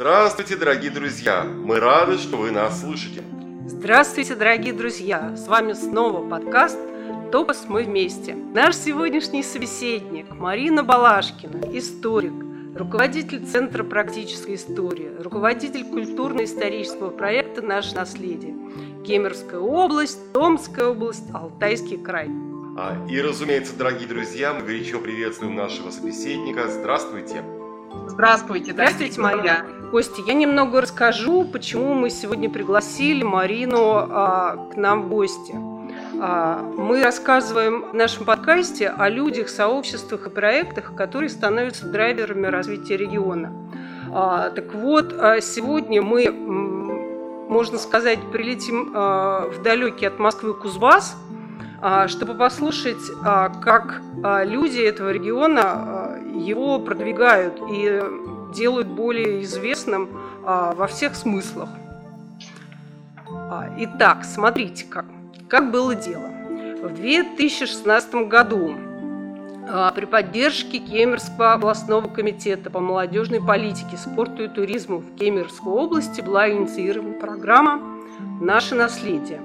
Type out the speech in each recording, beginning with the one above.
Здравствуйте, дорогие друзья! Мы рады, что вы нас слышите. Здравствуйте, дорогие друзья! С вами снова подкаст «Топос мы вместе». Наш сегодняшний собеседник Марина Балашкина, историк, руководитель Центра практической истории, руководитель культурно-исторического проекта «Наше наследие», Кемеровская область, Томская область, Алтайский край. А, и, разумеется, дорогие друзья, мы горячо приветствуем нашего собеседника. Здравствуйте! Здравствуйте, Здравствуйте, Мария. Костя, я немного расскажу, почему мы сегодня пригласили Марину а, к нам в гости. А, мы рассказываем в нашем подкасте о людях, сообществах и проектах, которые становятся драйверами развития региона. А, так вот, а, сегодня мы, можно сказать, прилетим а, в далекий от Москвы Кузбасс, а, чтобы послушать, а, как люди этого региона его продвигают и делают более известным во всех смыслах. Итак, смотрите, как, как было дело. В 2016 году при поддержке Кемерского областного комитета по молодежной политике, спорту и туризму в Кемеровской области была инициирована программа «Наше наследие».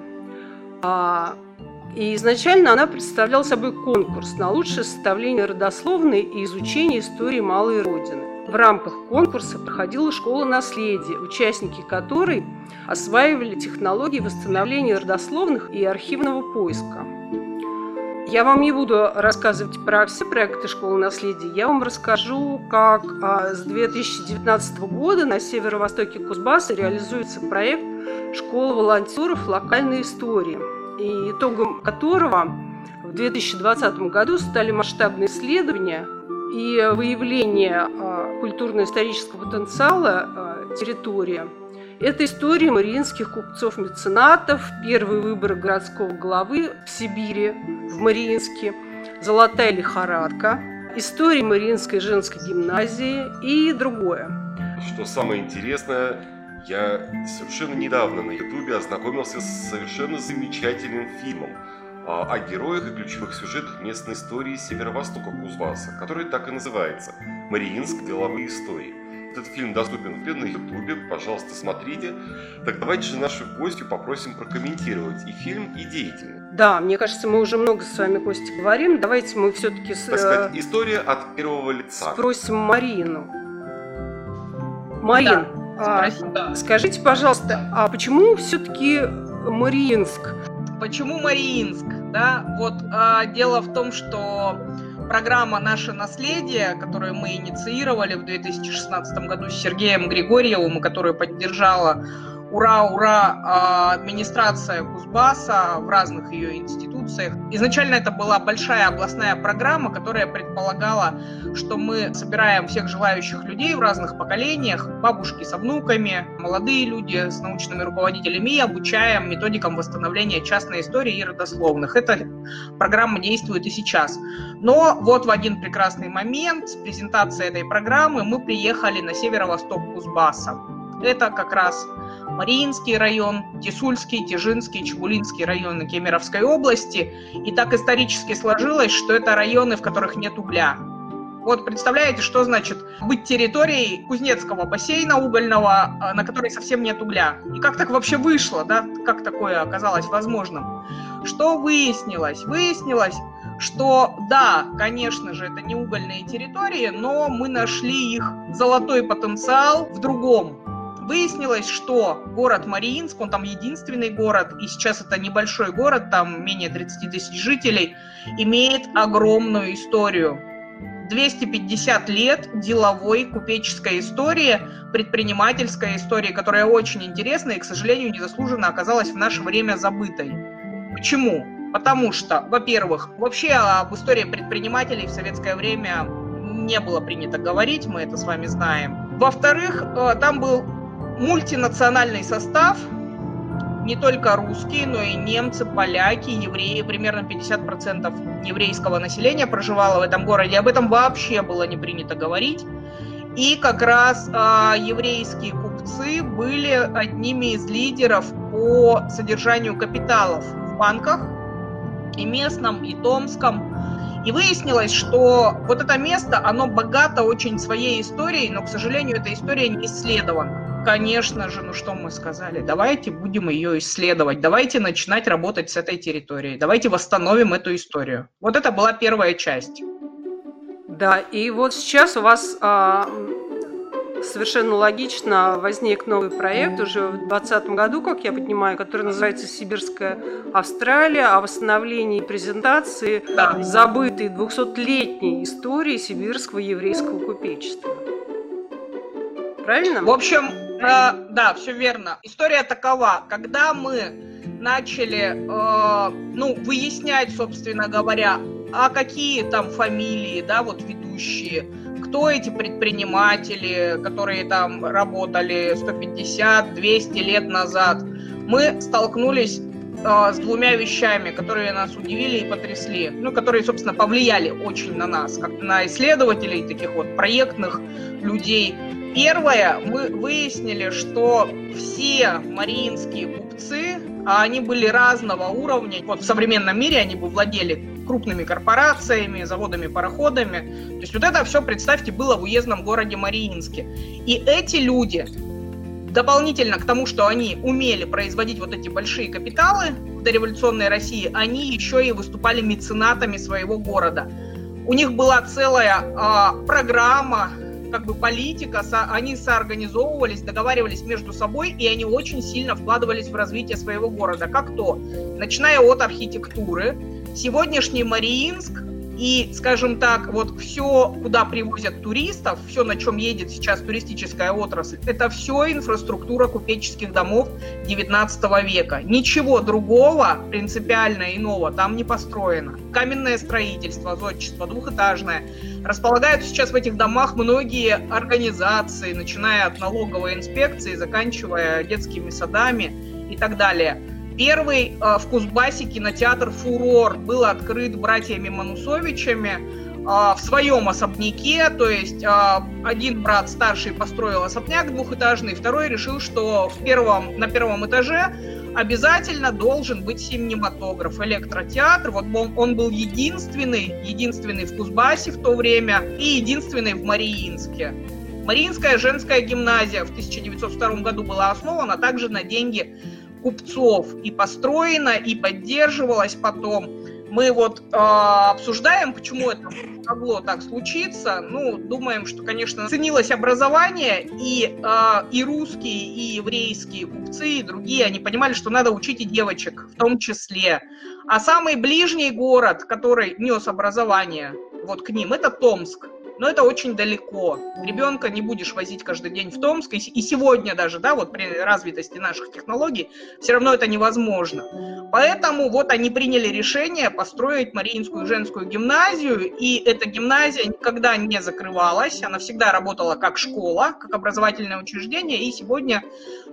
И изначально она представляла собой конкурс на лучшее составление родословной и изучение истории Малой Родины. В рамках конкурса проходила школа наследия, участники которой осваивали технологии восстановления родословных и архивного поиска. Я вам не буду рассказывать про все проекты школы наследия, я вам расскажу, как а, с 2019 года на северо-востоке Кузбасса реализуется проект «Школа волонтеров локальной истории», и итогом которого в 2020 году стали масштабные исследования и выявление а, культурно-исторического потенциала а, территории. Это история мариинских купцов-меценатов, первый выбор городского главы в Сибири, в Мариинске, золотая лихорадка, история Мариинской женской гимназии и другое. Что самое интересное, я совершенно недавно на Ютубе ознакомился с совершенно замечательным фильмом о героях и ключевых сюжетах местной истории северо-востока Кузбасса, который так и называется «Мариинск. Деловые истории». Этот фильм доступен на Ютубе, пожалуйста, смотрите. Так давайте же нашу гостью попросим прокомментировать и фильм, и деятельность. Да, мне кажется, мы уже много с вами, Костя, говорим. Давайте мы все-таки... Так сказать, э, история от первого лица. Спросим Марину. Марин, да. А, скажите, пожалуйста, а почему все-таки Мариинск? Почему Мариинск? Да, вот а, дело в том, что программа «Наше наследие», которую мы инициировали в 2016 году с Сергеем Григорьевым, и которую поддержала ура, ура, а, администрация Кузбасса в разных ее институциях. Изначально это была большая областная программа, которая предполагала, что мы собираем всех желающих людей в разных поколениях, бабушки с внуками, молодые люди с научными руководителями и обучаем методикам восстановления частной истории и родословных. Эта программа действует и сейчас. Но вот в один прекрасный момент с презентацией этой программы мы приехали на северо-восток Кузбасса. Это как раз Мариинский район, Тисульский, Тижинский, Чебулинский районы Кемеровской области. И так исторически сложилось, что это районы, в которых нет угля. Вот представляете, что значит быть территорией Кузнецкого бассейна угольного, а, на которой совсем нет угля? И как так вообще вышло, да? Как такое оказалось возможным? Что выяснилось? Выяснилось, что да, конечно же, это не угольные территории, но мы нашли их золотой потенциал в другом. Выяснилось, что город Мариинск, он там единственный город, и сейчас это небольшой город, там менее 30 тысяч жителей, имеет огромную историю. 250 лет деловой купеческой истории, предпринимательской истории, которая очень интересна и, к сожалению, незаслуженно оказалась в наше время забытой. Почему? Потому что, во-первых, вообще об истории предпринимателей в советское время не было принято говорить, мы это с вами знаем. Во-вторых, э, там был мультинациональный состав, не только русские, но и немцы, поляки, евреи. Примерно 50% еврейского населения проживало в этом городе. Об этом вообще было не принято говорить. И как раз э, еврейские купцы были одними из лидеров по содержанию капиталов в банках, и местном, и томском. И выяснилось, что вот это место, оно богато очень своей историей, но, к сожалению, эта история не исследована. Конечно же, ну что мы сказали, давайте будем ее исследовать, давайте начинать работать с этой территорией, давайте восстановим эту историю. Вот это была первая часть. Да, и вот сейчас у вас а, совершенно логично возник новый проект уже в 2020 году, как я понимаю, который называется «Сибирская Австралия» о восстановлении презентации да. забытой 200-летней истории сибирского еврейского купечества. Правильно? В общем, э, да, все верно. История такова. Когда мы начали, э, ну, выяснять, собственно говоря, а какие там фамилии, да, вот ведущие, кто эти предприниматели, которые там работали 150, 200 лет назад, мы столкнулись э, с двумя вещами, которые нас удивили и потрясли, ну, которые, собственно, повлияли очень на нас, как на исследователей, таких вот проектных людей. Первое, мы выяснили, что все мариинские купцы, а они были разного уровня, вот в современном мире они бы владели крупными корпорациями, заводами, пароходами. То есть вот это все, представьте, было в уездном городе Мариинске. И эти люди, дополнительно к тому, что они умели производить вот эти большие капиталы в дореволюционной России, они еще и выступали меценатами своего города. У них была целая э, программа как бы политика, со, они соорганизовывались, договаривались между собой, и они очень сильно вкладывались в развитие своего города. Как то? Начиная от архитектуры, сегодняшний Мариинск и, скажем так, вот все, куда привозят туристов, все, на чем едет сейчас туристическая отрасль, это все инфраструктура купеческих домов 19 века. Ничего другого принципиально иного там не построено. Каменное строительство, зодчество, двухэтажное. Располагают сейчас в этих домах многие организации, начиная от налоговой инспекции, заканчивая детскими садами и так далее. Первый э, в Кузбассе кинотеатр «Фурор» был открыт братьями Манусовичами э, в своем особняке, то есть э, один брат старший построил особняк двухэтажный, второй решил, что в первом, на первом этаже обязательно должен быть синематограф, электротеатр. Вот он, он был единственный, единственный в Кузбассе в то время и единственный в Мариинске. Мариинская женская гимназия в 1902 году была основана также на деньги купцов и построена, и поддерживалась потом. Мы вот э, обсуждаем, почему это могло так случиться. Ну, думаем, что, конечно, ценилось образование, и, э, и русские, и еврейские купцы, и другие, они понимали, что надо учить и девочек в том числе. А самый ближний город, который нес образование вот к ним, это Томск но это очень далеко. Ребенка не будешь возить каждый день в Томск, и сегодня даже, да, вот при развитости наших технологий, все равно это невозможно. Поэтому вот они приняли решение построить Мариинскую женскую гимназию, и эта гимназия никогда не закрывалась, она всегда работала как школа, как образовательное учреждение, и сегодня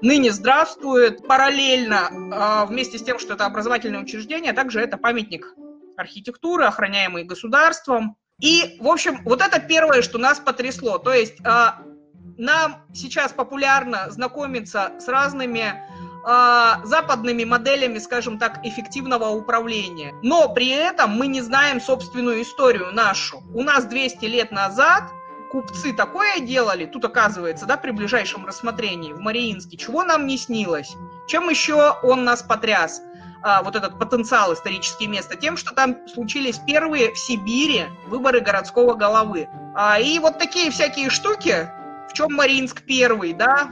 ныне здравствует параллельно, а, вместе с тем, что это образовательное учреждение, также это памятник архитектуры, охраняемый государством, и, в общем, вот это первое, что нас потрясло. То есть э, нам сейчас популярно знакомиться с разными э, западными моделями, скажем так, эффективного управления. Но при этом мы не знаем собственную историю нашу. У нас 200 лет назад купцы такое делали, тут оказывается, да, при ближайшем рассмотрении в Мариинске, чего нам не снилось. Чем еще он нас потряс? А, вот этот потенциал исторические места тем, что там случились первые в Сибири выборы городского головы. А, и вот такие всякие штуки, в чем Маринск первый, да,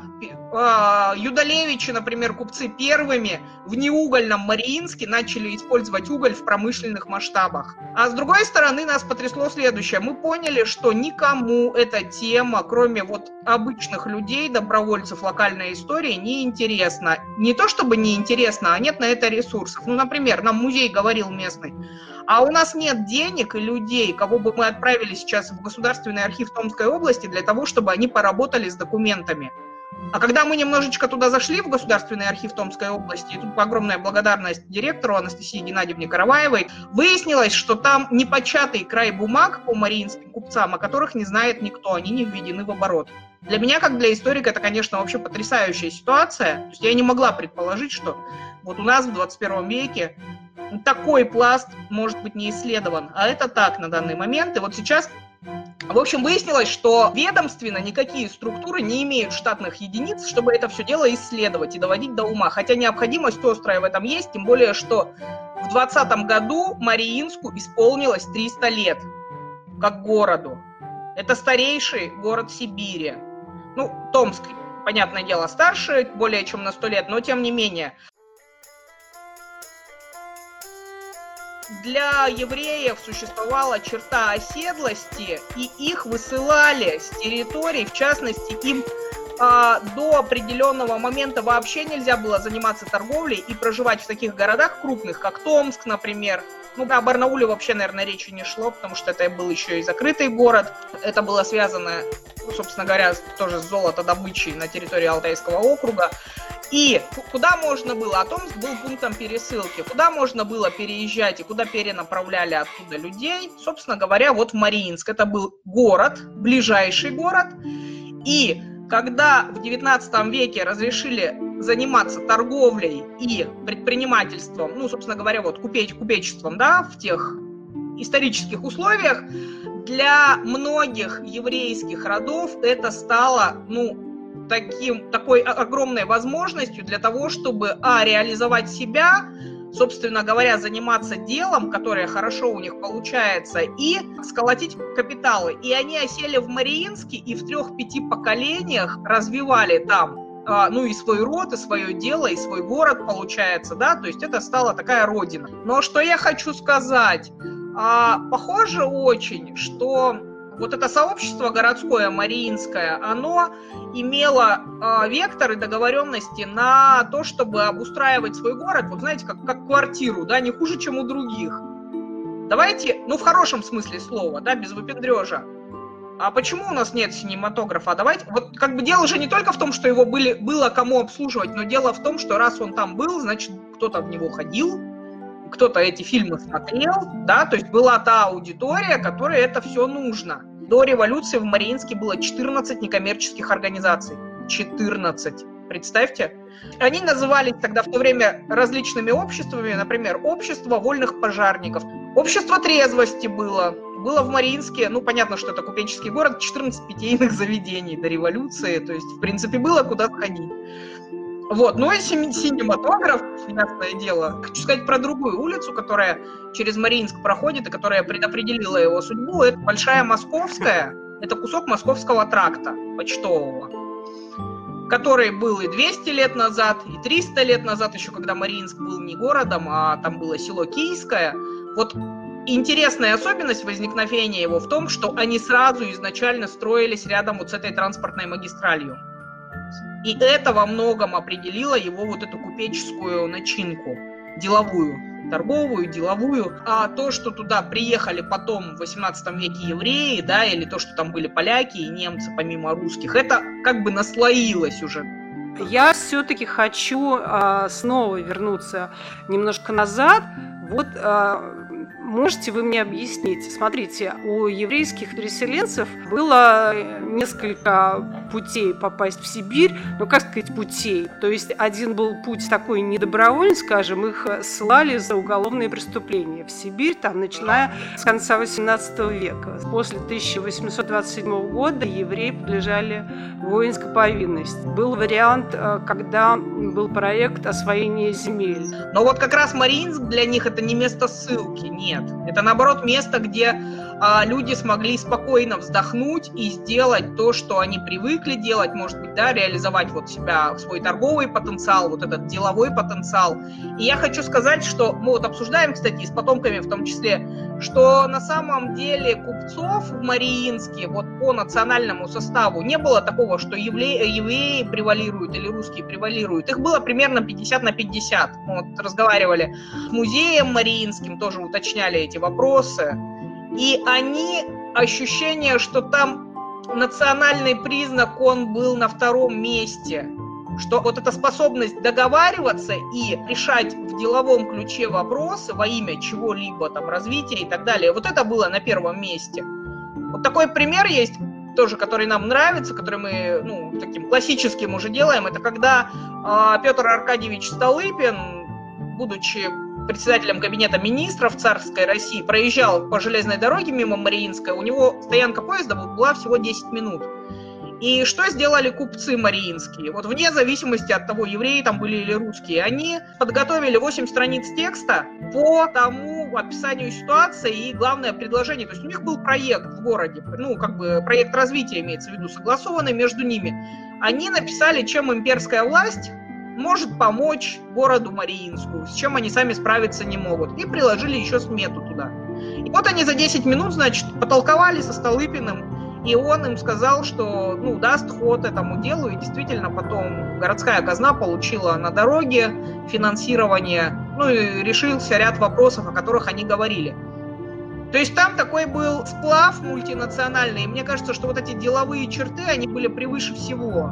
а, Юдалевичи, например, купцы первыми в неугольном Мариинске начали использовать уголь в промышленных масштабах. А с другой стороны, нас потрясло следующее. Мы поняли, что никому эта тема, кроме вот обычных людей, добровольцев локальной истории, не интересна. Не то чтобы не интересно, а нет на это ресурсов. Ну, например, нам музей говорил местный, а у нас нет денег и людей, кого бы мы отправили сейчас в Государственный архив Томской области для того, чтобы они поработали с документами. А когда мы немножечко туда зашли, в Государственный архив Томской области, и тут огромная благодарность директору Анастасии Геннадьевне Караваевой, выяснилось, что там непочатый край бумаг по мариинским купцам, о которых не знает никто, они не введены в оборот. Для меня, как для историка, это, конечно, вообще потрясающая ситуация. То есть я не могла предположить, что вот у нас в 21 веке такой пласт может быть не исследован. А это так на данный момент. И вот сейчас в общем, выяснилось, что ведомственно никакие структуры не имеют штатных единиц, чтобы это все дело исследовать и доводить до ума. Хотя необходимость острая в этом есть, тем более, что в 2020 году Мариинску исполнилось 300 лет как городу. Это старейший город Сибири. Ну, Томск, понятное дело, старше, более чем на 100 лет, но тем не менее. Для евреев существовала черта оседлости, и их высылали с территорий, в частности, им а, до определенного момента вообще нельзя было заниматься торговлей и проживать в таких городах крупных, как Томск, например. Ну, о Барнауле вообще, наверное, речи не шло, потому что это был еще и закрытый город. Это было связано, ну, собственно говоря, тоже с золотодобычей на территории Алтайского округа. И куда можно было, а Томск был пунктом пересылки, куда можно было переезжать и куда перенаправляли оттуда людей, собственно говоря, вот в Мариинск. Это был город, ближайший город. И когда в 19 веке разрешили заниматься торговлей и предпринимательством, ну, собственно говоря, вот купеч, купечеством, да, в тех исторических условиях, для многих еврейских родов это стало, ну, таким, такой огромной возможностью для того, чтобы, а, реализовать себя, собственно говоря, заниматься делом, которое хорошо у них получается, и сколотить капиталы. И они осели в Мариинске и в трех-пяти поколениях развивали там а, ну и свой род, и свое дело, и свой город получается, да, то есть это стала такая родина. Но что я хочу сказать, а, похоже очень, что вот это сообщество городское, Мариинское, оно имело э, векторы договоренности на то, чтобы обустраивать свой город, вот знаете, как, как квартиру, да, не хуже, чем у других. Давайте, ну в хорошем смысле слова, да, без выпендрежа. А почему у нас нет синематографа? Давайте, вот как бы дело же не только в том, что его были, было кому обслуживать, но дело в том, что раз он там был, значит, кто-то в него ходил, кто-то эти фильмы смотрел, да, то есть была та аудитория, которой это все нужно. До революции в Мариинске было 14 некоммерческих организаций. 14. Представьте. Они назывались тогда в то время различными обществами, например, Общество вольных пожарников, Общество трезвости было, было в Мариинске, ну, понятно, что это купеческий город, 14 питейных заведений до революции, то есть, в принципе, было куда сходить. Вот, ну и синематограф, ясное дело. Хочу сказать про другую улицу, которая через Мариинск проходит и которая предопределила его судьбу. Это Большая Московская, это кусок Московского тракта почтового, который был и 200 лет назад, и 300 лет назад, еще когда Мариинск был не городом, а там было село Киевское. Вот интересная особенность возникновения его в том, что они сразу изначально строились рядом вот с этой транспортной магистралью. И это во многом определило его вот эту купеческую начинку, деловую, торговую, деловую. А то, что туда приехали потом в 18 веке евреи, да, или то, что там были поляки и немцы помимо русских, это как бы наслоилось уже я все-таки хочу а, снова вернуться немножко назад. Вот а, Можете вы мне объяснить? Смотрите, у еврейских переселенцев было несколько путей попасть в Сибирь, ну как сказать путей. То есть один был путь такой недобровольный, скажем, их ссылали за уголовные преступления в Сибирь, там, начиная с конца 18 века. После 1827 года евреи подлежали воинской повинности. Был вариант, э, когда был проект освоения земель. Но вот как раз Мариинск для них это не место ссылки, нет нет. Это наоборот место, где люди смогли спокойно вздохнуть и сделать то, что они привыкли делать, может быть, да, реализовать вот себя, свой торговый потенциал, вот этот деловой потенциал. И я хочу сказать, что мы вот обсуждаем, кстати, с потомками в том числе, что на самом деле купцов в Мариинске вот по национальному составу не было такого, что евреи превалируют или русские превалируют. Их было примерно 50 на 50. Мы вот разговаривали с музеем Мариинским, тоже уточняли эти вопросы. И они, ощущение, что там национальный признак, он был на втором месте. Что вот эта способность договариваться и решать в деловом ключе вопросы во имя чего-либо, там, развития и так далее, вот это было на первом месте. Вот такой пример есть, тоже, который нам нравится, который мы, ну, таким классическим уже делаем, это когда э, Петр Аркадьевич Столыпин, будучи председателем кабинета министров царской России, проезжал по железной дороге мимо Мариинской, у него стоянка поезда была всего 10 минут. И что сделали купцы мариинские? Вот вне зависимости от того, евреи там были или русские, они подготовили 8 страниц текста по тому описанию ситуации и главное предложение. То есть у них был проект в городе, ну, как бы проект развития имеется в виду, согласованный между ними. Они написали, чем имперская власть может помочь городу Мариинску, с чем они сами справиться не могут. И приложили еще смету туда. И вот они за 10 минут, значит, потолковали со Столыпиным, и он им сказал, что ну, даст ход этому делу, и действительно потом городская казна получила на дороге финансирование, ну и решился ряд вопросов, о которых они говорили. То есть там такой был сплав мультинациональный, и мне кажется, что вот эти деловые черты, они были превыше всего.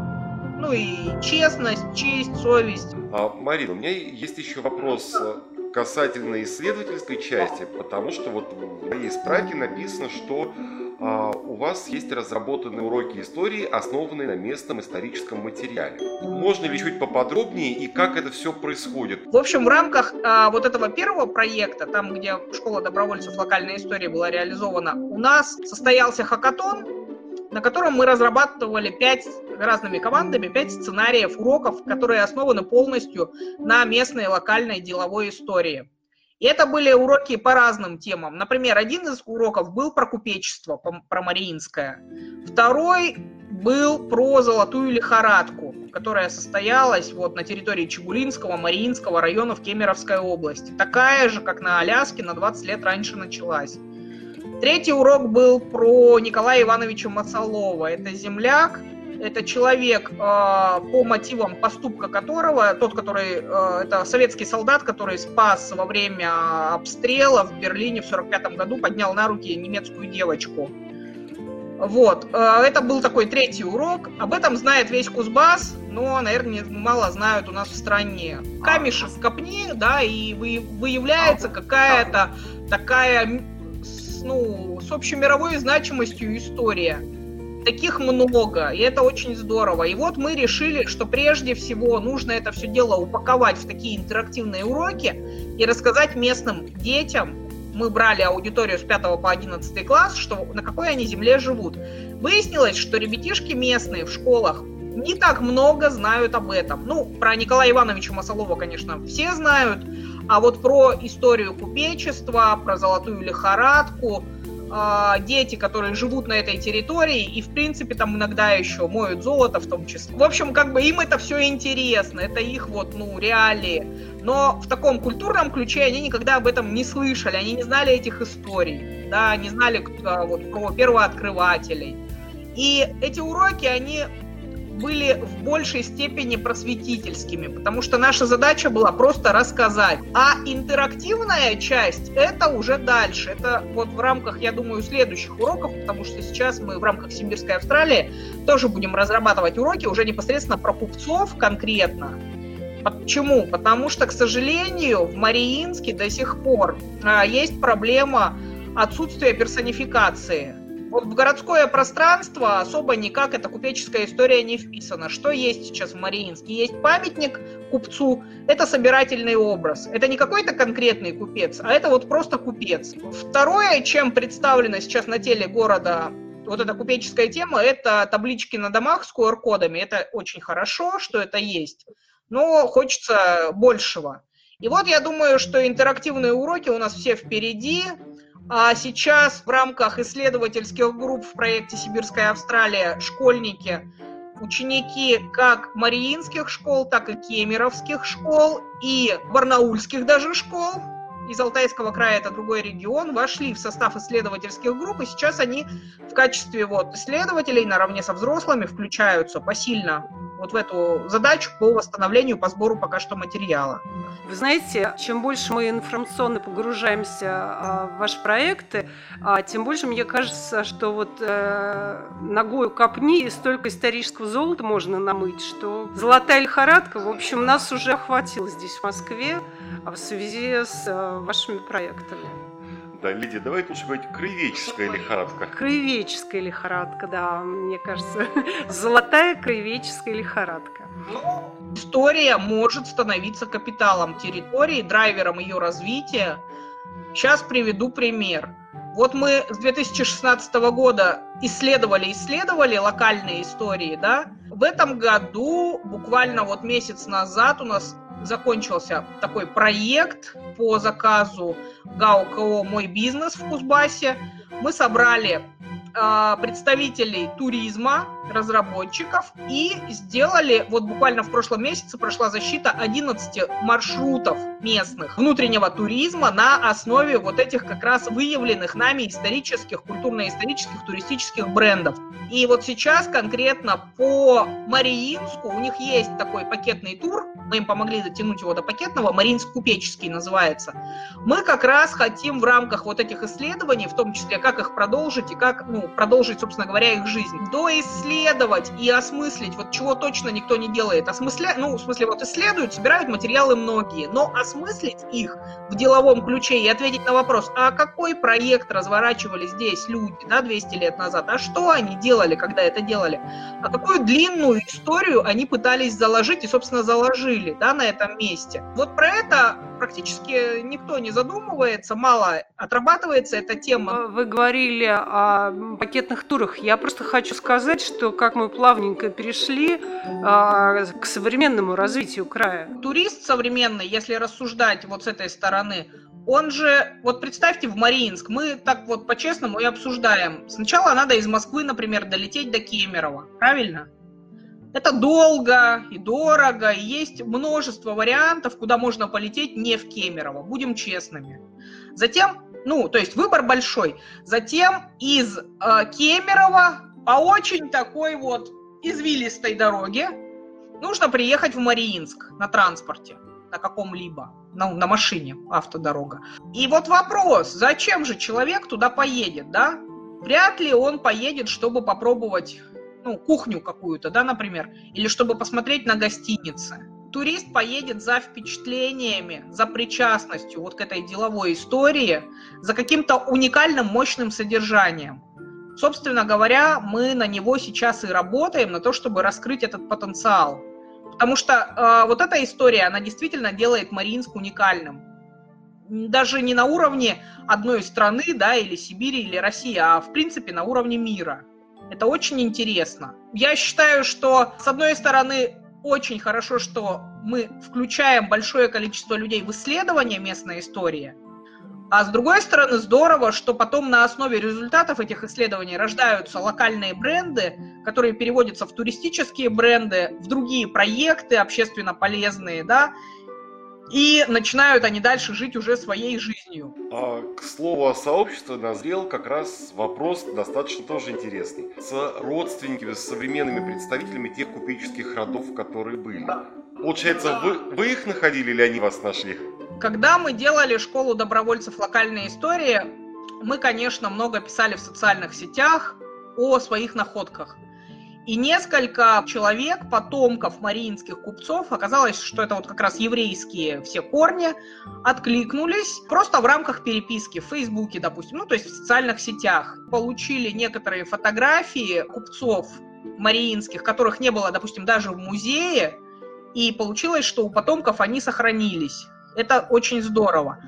Ну и честность, честь, совесть. А, Марина, у меня есть еще вопрос касательно исследовательской части, потому что вот в моей справке написано, что а, у вас есть разработанные уроки истории, основанные на местном историческом материале. Можно ли чуть поподробнее и как это все происходит? В общем, в рамках а, вот этого первого проекта, там, где школа добровольцев локальной истории была реализована, у нас состоялся хакатон, на котором мы разрабатывали пять разными командами пять сценариев уроков, которые основаны полностью на местной локальной деловой истории. И это были уроки по разным темам. Например, один из уроков был про купечество, про Мариинское. Второй был про золотую лихорадку, которая состоялась вот на территории Чебулинского, Мариинского района в Кемеровской области. Такая же, как на Аляске, на 20 лет раньше началась. Третий урок был про Николая Ивановича Масолова. Это земляк, это человек, э, по мотивам поступка которого, тот, который, э, это советский солдат, который спас во время обстрела в Берлине в 1945 году, поднял на руки немецкую девочку. Вот, э, это был такой третий урок. Об этом знает весь Кузбасс, но, наверное, мало знают у нас в стране. Камешек копни, да, и выявляется какая-то такая, ну, с общемировой значимостью история. Таких много, и это очень здорово. И вот мы решили, что прежде всего нужно это все дело упаковать в такие интерактивные уроки и рассказать местным детям, мы брали аудиторию с 5 по 11 класс, что на какой они земле живут. Выяснилось, что ребятишки местные в школах не так много знают об этом. Ну, про Николая Ивановича Масолова, конечно, все знают, а вот про историю купечества, про золотую лихорадку – э, дети, которые живут на этой территории, и, в принципе, там иногда еще моют золото в том числе. В общем, как бы им это все интересно, это их вот, ну, реалии. Но в таком культурном ключе они никогда об этом не слышали, они не знали этих историй, да, не знали а, вот, про первооткрывателей. И эти уроки, они были в большей степени просветительскими, потому что наша задача была просто рассказать. А интерактивная часть — это уже дальше. Это вот в рамках, я думаю, следующих уроков, потому что сейчас мы в рамках Сибирской Австралии тоже будем разрабатывать уроки уже непосредственно про купцов конкретно. Почему? Потому что, к сожалению, в Мариинске до сих пор а, есть проблема отсутствия персонификации вот в городское пространство особо никак эта купеческая история не вписана. Что есть сейчас в Мариинске? Есть памятник купцу, это собирательный образ. Это не какой-то конкретный купец, а это вот просто купец. Второе, чем представлено сейчас на теле города вот эта купеческая тема, это таблички на домах с QR-кодами. Это очень хорошо, что это есть, но хочется большего. И вот я думаю, что интерактивные уроки у нас все впереди. А сейчас в рамках исследовательских групп в проекте «Сибирская Австралия» школьники, ученики как мариинских школ, так и кемеровских школ и барнаульских даже школ, из Алтайского края, это другой регион, вошли в состав исследовательских групп, и сейчас они в качестве вот исследователей наравне со взрослыми включаются посильно вот в эту задачу по восстановлению, по сбору пока что материала. Вы знаете, чем больше мы информационно погружаемся а, в ваши проекты, а, тем больше мне кажется, что вот э, ногою копни и столько исторического золота можно намыть, что золотая лихорадка, в общем, нас уже охватила здесь, в Москве, в связи с э, вашими проектами. Да, Лидия, давайте лучше говорить краеведческая лихорадка. Краеведческая лихорадка, да, мне кажется, золотая краеведческая лихорадка. Ну, история может становиться капиталом территории, драйвером ее развития. Сейчас приведу пример. Вот мы с 2016 года исследовали, исследовали локальные истории, да. В этом году, буквально вот месяц назад у нас закончился такой проект по заказу ГАУ «Мой бизнес» в Кузбассе. Мы собрали а, представителей туризма, разработчиков и сделали, вот буквально в прошлом месяце прошла защита 11 маршрутов местных внутреннего туризма на основе вот этих как раз выявленных нами исторических, культурно-исторических, туристических брендов. И вот сейчас конкретно по Мариинску у них есть такой пакетный тур, мы им помогли затянуть его до пакетного, Мариинск-Купеческий называется. Мы как раз хотим в рамках вот этих исследований, в том числе как их продолжить и как ну, продолжить, собственно говоря, их жизнь, доисследовать и осмыслить, вот чего точно никто не делает, осмысля... ну, в смысле, вот исследуют, собирают материалы многие, но осмыслить их в деловом ключе и ответить на вопрос, а какой проект разворачивали здесь люди, да, 200 лет назад, а что они делали, когда это делали, а какую длинную историю они пытались заложить и, собственно, заложили жили да, на этом месте. Вот про это практически никто не задумывается, мало отрабатывается эта тема. Вы говорили о пакетных турах. Я просто хочу сказать, что как мы плавненько перешли а, к современному развитию края. Турист современный, если рассуждать вот с этой стороны, он же, вот представьте, в Мариинск, мы так вот по-честному и обсуждаем. Сначала надо из Москвы, например, долететь до Кемерово, правильно? Это долго и дорого, и есть множество вариантов, куда можно полететь не в Кемерово, будем честными. Затем, ну, то есть выбор большой. Затем из э, Кемерово по очень такой вот извилистой дороге нужно приехать в Мариинск на транспорте, на каком-либо, на, на машине, автодорога. И вот вопрос, зачем же человек туда поедет, да? Вряд ли он поедет, чтобы попробовать ну, кухню какую-то, да, например, или чтобы посмотреть на гостиницы. Турист поедет за впечатлениями, за причастностью вот к этой деловой истории, за каким-то уникальным мощным содержанием. Собственно говоря, мы на него сейчас и работаем, на то, чтобы раскрыть этот потенциал. Потому что э, вот эта история, она действительно делает Мариинск уникальным. Даже не на уровне одной страны, да, или Сибири, или России, а в принципе на уровне мира. Это очень интересно. Я считаю, что, с одной стороны, очень хорошо, что мы включаем большое количество людей в исследование местной истории, а с другой стороны, здорово, что потом на основе результатов этих исследований рождаются локальные бренды, которые переводятся в туристические бренды, в другие проекты общественно полезные, да, и начинают они дальше жить уже своей жизнью. А, к слову о сообществе назрел как раз вопрос достаточно тоже интересный. С родственниками, с современными представителями тех купеческих родов, которые были. Получается, вы, вы их находили или они вас нашли? Когда мы делали школу добровольцев локальной истории, мы, конечно, много писали в социальных сетях о своих находках. И несколько человек, потомков мариинских купцов, оказалось, что это вот как раз еврейские все корни, откликнулись просто в рамках переписки в Фейсбуке, допустим, ну то есть в социальных сетях. Получили некоторые фотографии купцов мариинских, которых не было, допустим, даже в музее, и получилось, что у потомков они сохранились. Это очень здорово.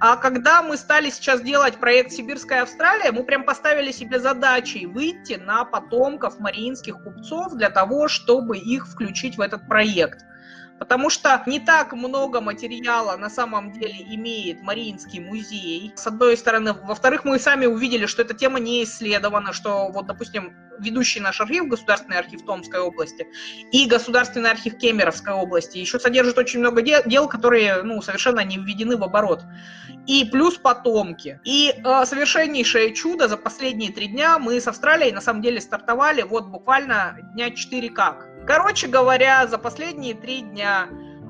А когда мы стали сейчас делать проект «Сибирская Австралия», мы прям поставили себе задачей выйти на потомков мариинских купцов для того, чтобы их включить в этот проект. Потому что не так много материала на самом деле имеет Мариинский музей, с одной стороны. Во-вторых, мы сами увидели, что эта тема не исследована, что вот, допустим, ведущий наш архив, Государственный архив Томской области и Государственный архив Кемеровской области еще содержит очень много дел, дел которые ну, совершенно не введены в оборот. И плюс потомки. И э, совершеннейшее чудо за последние три дня мы с Австралией на самом деле стартовали вот буквально дня 4 как. Короче говоря, за последние три дня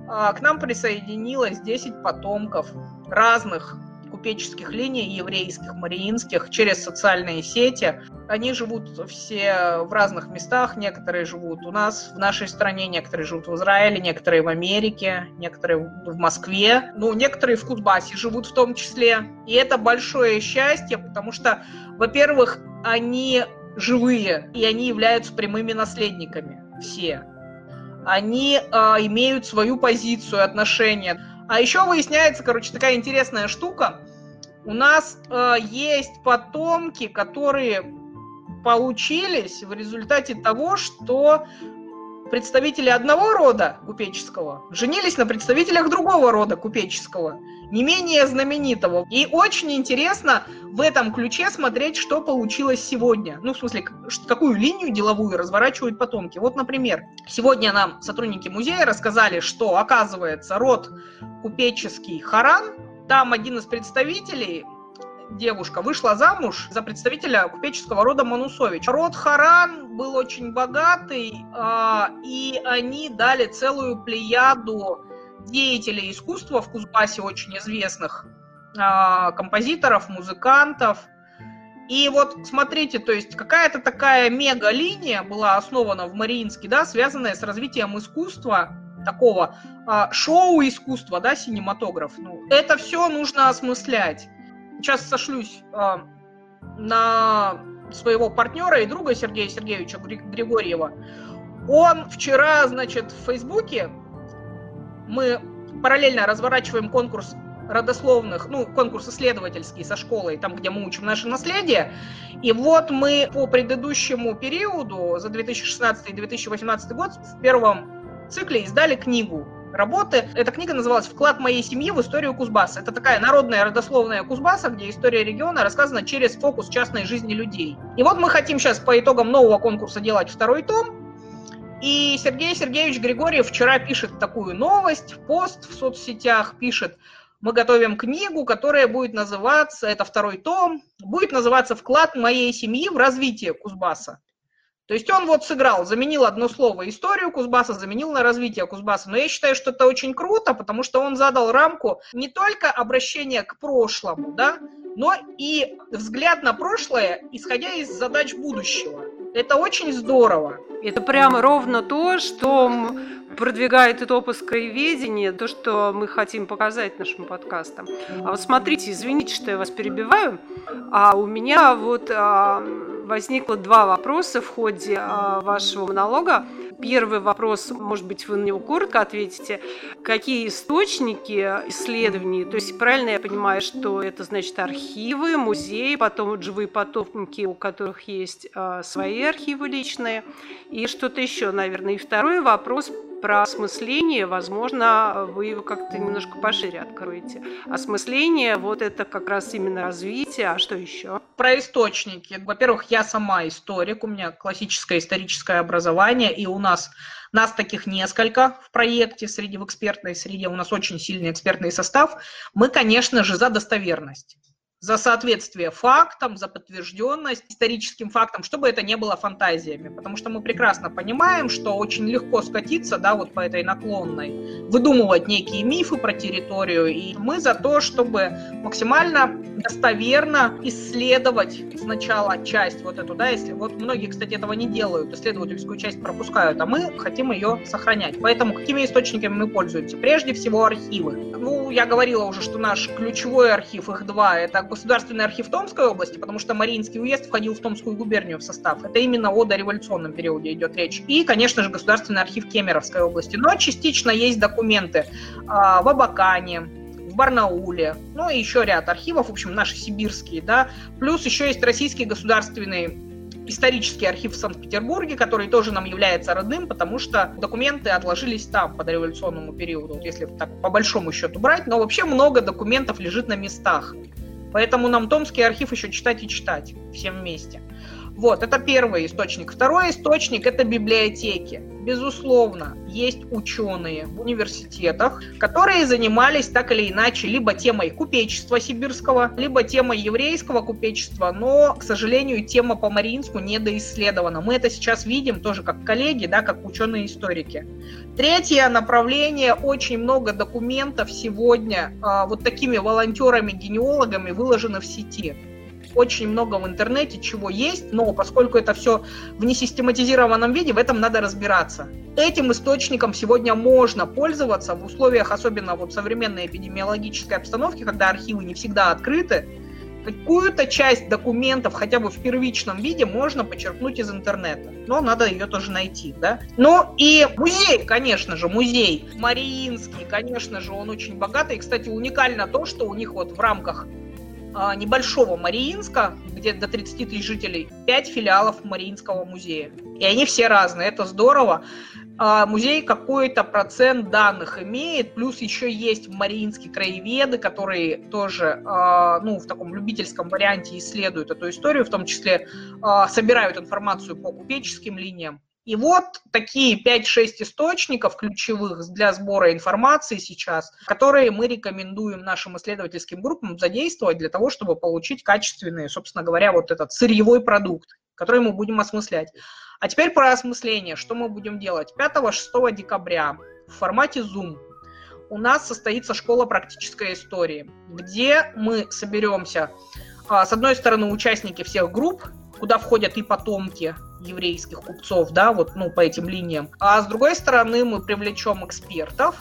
а, к нам присоединилось 10 потомков разных купеческих линий еврейских, мариинских через социальные сети. Они живут все в разных местах, некоторые живут у нас в нашей стране, некоторые живут в Израиле, некоторые в Америке, некоторые в Москве, ну, некоторые в Кузбассе живут в том числе. И это большое счастье, потому что, во-первых, они живые, и они являются прямыми наследниками все. Они э, имеют свою позицию, отношения. А еще выясняется, короче, такая интересная штука. У нас э, есть потомки, которые получились в результате того, что представители одного рода купеческого женились на представителях другого рода купеческого, не менее знаменитого. И очень интересно в этом ключе смотреть, что получилось сегодня. Ну, в смысле, какую линию деловую разворачивают потомки. Вот, например, сегодня нам сотрудники музея рассказали, что, оказывается, род купеческий Харан, там один из представителей девушка вышла замуж за представителя купеческого рода Манусович. Род Харан был очень богатый, а, и они дали целую плеяду деятелей искусства в Кузбассе, очень известных, а, композиторов, музыкантов. И вот смотрите, то есть какая-то такая мега-линия была основана в Мариинске, да, связанная с развитием искусства, такого а, шоу-искусства, да, синематограф. Ну, это все нужно осмыслять сейчас сошлюсь э, на своего партнера и друга Сергея Сергеевича Григорьева. Он вчера, значит, в Фейсбуке, мы параллельно разворачиваем конкурс родословных, ну, конкурс исследовательский со школой, там, где мы учим наше наследие. И вот мы по предыдущему периоду, за 2016 и 2018 год, в первом цикле издали книгу работы. Эта книга называлась «Вклад моей семьи в историю Кузбасса». Это такая народная родословная Кузбасса, где история региона рассказана через фокус частной жизни людей. И вот мы хотим сейчас по итогам нового конкурса делать второй том. И Сергей Сергеевич Григорьев вчера пишет такую новость, пост в соцсетях, пишет, мы готовим книгу, которая будет называться, это второй том, будет называться «Вклад моей семьи в развитие Кузбасса». То есть он вот сыграл, заменил одно слово историю Кузбасса, заменил на развитие Кузбасса. Но я считаю, что это очень круто, потому что он задал рамку не только обращения к прошлому, да, но и взгляд на прошлое, исходя из задач будущего. Это очень здорово. Это прямо ровно то, что продвигает этопос краеведения, то, что мы хотим показать нашим подкастам. А вот смотрите, извините, что я вас перебиваю, а у меня вот а, возникло два вопроса в ходе а, вашего монолога. Первый вопрос, может быть, вы на него коротко ответите. Какие источники исследований, то есть правильно я понимаю, что это значит архивы, музеи, потом живые потомки, у которых есть э, свои архивы личные, и что-то еще, наверное. И второй вопрос про осмысление, возможно, вы его как-то немножко пошире откроете. Осмысление, вот это как раз именно развитие, а что еще? Про источники. Во-первых, я сама историк, у меня классическое историческое образование, и у нас нас таких несколько в проекте среди в экспертной среде, у нас очень сильный экспертный состав. Мы, конечно же, за достоверность за соответствие фактам, за подтвержденность историческим фактам, чтобы это не было фантазиями. Потому что мы прекрасно понимаем, что очень легко скатиться, да, вот по этой наклонной, выдумывать некие мифы про территорию. И мы за то, чтобы максимально достоверно исследовать сначала часть вот эту, да, если вот многие, кстати, этого не делают, исследовательскую часть пропускают, а мы хотим ее сохранять. Поэтому какими источниками мы пользуемся? Прежде всего архивы. Ну, я говорила уже, что наш ключевой архив, их два, это Государственный архив Томской области, потому что Мариинский уезд входил в Томскую губернию в состав. Это именно о дореволюционном периоде идет речь. И, конечно же, Государственный архив Кемеровской области. Но частично есть документы а, в Абакане, в Барнауле, ну и еще ряд архивов, в общем, наши сибирские, да. Плюс еще есть Российский государственный исторический архив в Санкт-Петербурге, который тоже нам является родным, потому что документы отложились там по дореволюционному периоду, если так по большому счету брать, но вообще много документов лежит на местах. Поэтому нам Томский архив еще читать и читать всем вместе. Вот, это первый источник. Второй источник – это библиотеки. Безусловно, есть ученые в университетах, которые занимались так или иначе либо темой купечества сибирского, либо темой еврейского купечества, но, к сожалению, тема по Мариинску недоисследована. Мы это сейчас видим тоже как коллеги, да, как ученые-историки. Третье направление, очень много документов сегодня а, вот такими волонтерами-генеалогами выложено в сети очень много в интернете чего есть, но поскольку это все в несистематизированном виде, в этом надо разбираться. Этим источником сегодня можно пользоваться в условиях особенно вот современной эпидемиологической обстановки, когда архивы не всегда открыты, какую-то часть документов хотя бы в первичном виде можно почерпнуть из интернета. Но надо ее тоже найти, да. Ну и музей, конечно же, музей Мариинский, конечно же, он очень богатый. И, кстати, уникально то, что у них вот в рамках небольшого Мариинска, где до 30 тысяч жителей, 5 филиалов Мариинского музея. И они все разные, это здорово. А, музей какой-то процент данных имеет, плюс еще есть в Мариинске краеведы, которые тоже а, ну, в таком любительском варианте исследуют эту историю, в том числе собирают информацию по купеческим линиям. И вот такие 5-6 источников ключевых для сбора информации сейчас, которые мы рекомендуем нашим исследовательским группам задействовать для того, чтобы получить качественный, собственно говоря, вот этот сырьевой продукт, который мы будем осмыслять. А теперь про осмысление. Что мы будем делать? 5-6 декабря в формате Zoom у нас состоится школа практической истории, где мы соберемся, а, с одной стороны, участники всех групп, куда входят и потомки еврейских купцов, да, вот, ну, по этим линиям. А с другой стороны, мы привлечем экспертов,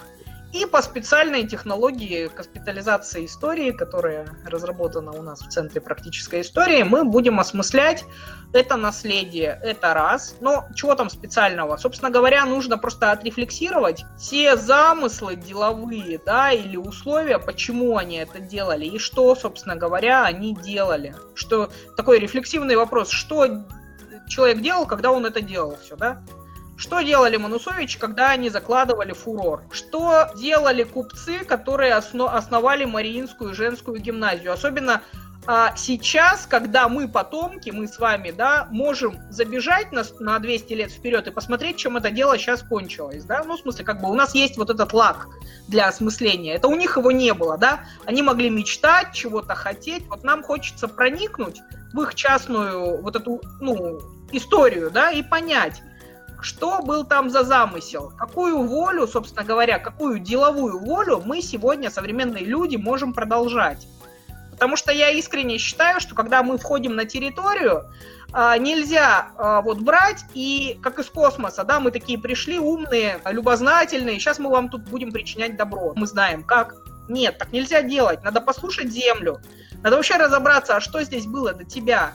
и по специальной технологии госпитализации истории, которая разработана у нас в Центре практической истории, мы будем осмыслять это наследие, это раз. Но чего там специального? Собственно говоря, нужно просто отрефлексировать все замыслы деловые, да, или условия, почему они это делали, и что, собственно говоря, они делали. Что такой рефлексивный вопрос, что человек делал, когда он это делал, все, да? Что делали Манусович, когда они закладывали фурор? Что делали купцы, которые осно- основали Мариинскую женскую гимназию? Особенно а, сейчас, когда мы потомки, мы с вами, да, можем забежать на, на 200 лет вперед и посмотреть, чем это дело сейчас кончилось, да, ну, в смысле, как бы у нас есть вот этот лак для осмысления, это у них его не было, да, они могли мечтать, чего-то хотеть, вот нам хочется проникнуть в их частную вот эту, ну, историю, да, и понять, что был там за замысел, какую волю, собственно говоря, какую деловую волю мы сегодня, современные люди, можем продолжать. Потому что я искренне считаю, что когда мы входим на территорию, а, нельзя а, вот брать и как из космоса, да, мы такие пришли умные, любознательные, сейчас мы вам тут будем причинять добро. Мы знаем как. Нет, так нельзя делать. Надо послушать Землю. Надо вообще разобраться, а что здесь было до тебя.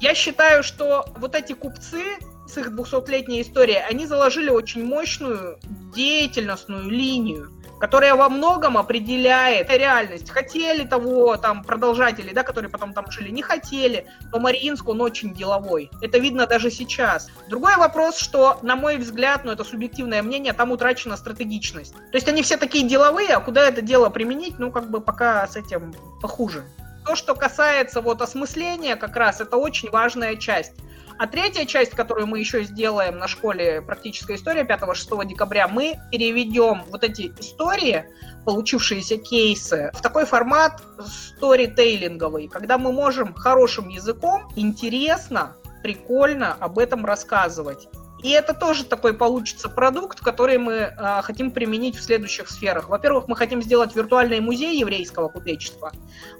Я считаю, что вот эти купцы с их 200-летней историей, они заложили очень мощную деятельностную линию, которая во многом определяет реальность. Хотели того там продолжатели, да, которые потом там жили, не хотели, но Мариинск, он очень деловой. Это видно даже сейчас. Другой вопрос, что, на мой взгляд, ну это субъективное мнение, там утрачена стратегичность. То есть они все такие деловые, а куда это дело применить, ну как бы пока с этим похуже. То, что касается вот осмысления как раз, это очень важная часть. А третья часть, которую мы еще сделаем на школе «Практическая история» 5-6 декабря, мы переведем вот эти истории, получившиеся кейсы, в такой формат сторитейлинговый, когда мы можем хорошим языком, интересно, прикольно об этом рассказывать. И это тоже такой получится продукт, который мы э, хотим применить в следующих сферах. Во-первых, мы хотим сделать виртуальный музей еврейского купечества,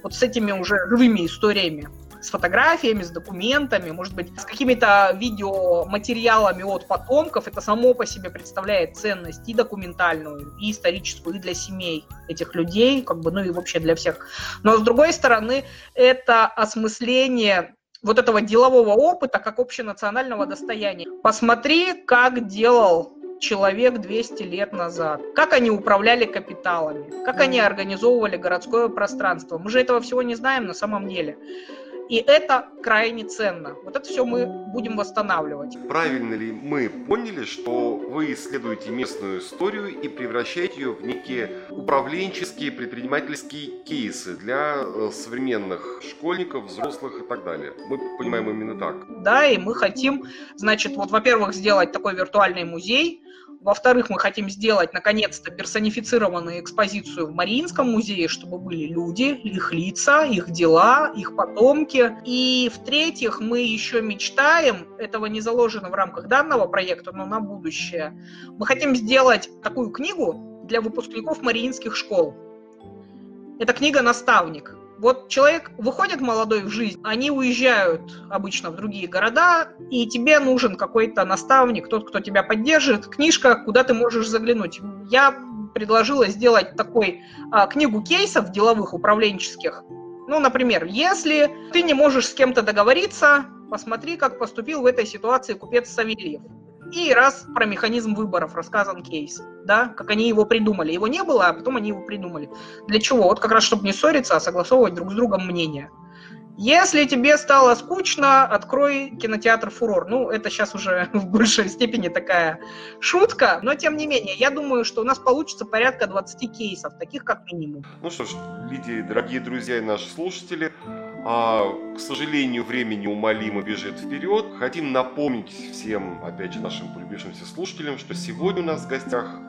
вот с этими уже живыми историями с фотографиями, с документами, может быть, с какими-то видеоматериалами от потомков. Это само по себе представляет ценность и документальную, и историческую, и для семей этих людей, как бы, ну и вообще для всех. Но с другой стороны, это осмысление вот этого делового опыта как общенационального достояния. Посмотри, как делал человек 200 лет назад. Как они управляли капиталами, как они организовывали городское пространство. Мы же этого всего не знаем на самом деле. И это крайне ценно. Вот это все мы будем восстанавливать. Правильно ли мы поняли, что вы исследуете местную историю и превращаете ее в некие управленческие, предпринимательские кейсы для э, современных школьников, взрослых и так далее? Мы понимаем именно так. Да, и мы хотим, значит, вот, во-первых, сделать такой виртуальный музей, во-вторых, мы хотим сделать, наконец-то, персонифицированную экспозицию в Мариинском музее, чтобы были люди, их лица, их дела, их потомки. И в-третьих, мы еще мечтаем, этого не заложено в рамках данного проекта, но на будущее, мы хотим сделать такую книгу для выпускников мариинских школ. Это книга «Наставник». Вот человек выходит молодой в жизнь, они уезжают обычно в другие города, и тебе нужен какой-то наставник, тот, кто тебя поддержит, книжка, куда ты можешь заглянуть. Я предложила сделать такой а, книгу кейсов деловых, управленческих. Ну, например, если ты не можешь с кем-то договориться, посмотри, как поступил в этой ситуации купец Савельев. И раз про механизм выборов рассказан кейс, да, как они его придумали. Его не было, а потом они его придумали. Для чего? Вот как раз, чтобы не ссориться, а согласовывать друг с другом мнение. Если тебе стало скучно, открой кинотеатр «Фурор». Ну, это сейчас уже в большей степени такая шутка, но тем не менее, я думаю, что у нас получится порядка 20 кейсов, таких как минимум. Ну что ж, Лидия, дорогие друзья и наши слушатели, а, к сожалению, время неумолимо бежит вперед. Хотим напомнить всем, опять же, нашим полюбившимся слушателям, что сегодня у нас в гостях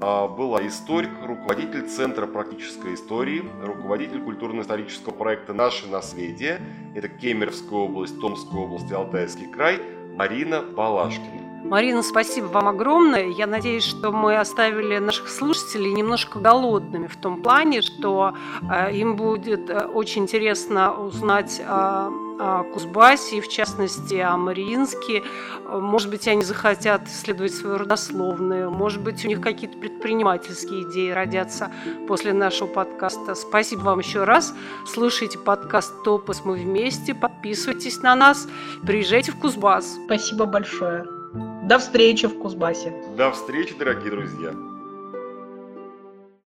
а, была историк, руководитель Центра практической истории, руководитель культурно-исторического проекта «Наше наследие». Это Кемеровская область, Томская область и Алтайский край Марина Балашкина. Марина, спасибо вам огромное. Я надеюсь, что мы оставили наших слушателей немножко голодными в том плане, что э, им будет э, очень интересно узнать о, о Кузбассе, в частности о Мариинске. Может быть, они захотят исследовать свою родословную, может быть, у них какие-то предпринимательские идеи родятся после нашего подкаста. Спасибо вам еще раз. Слушайте подкаст «Топос мы вместе», подписывайтесь на нас, приезжайте в Кузбасс. Спасибо большое. До встречи в Кузбассе. До встречи, дорогие друзья.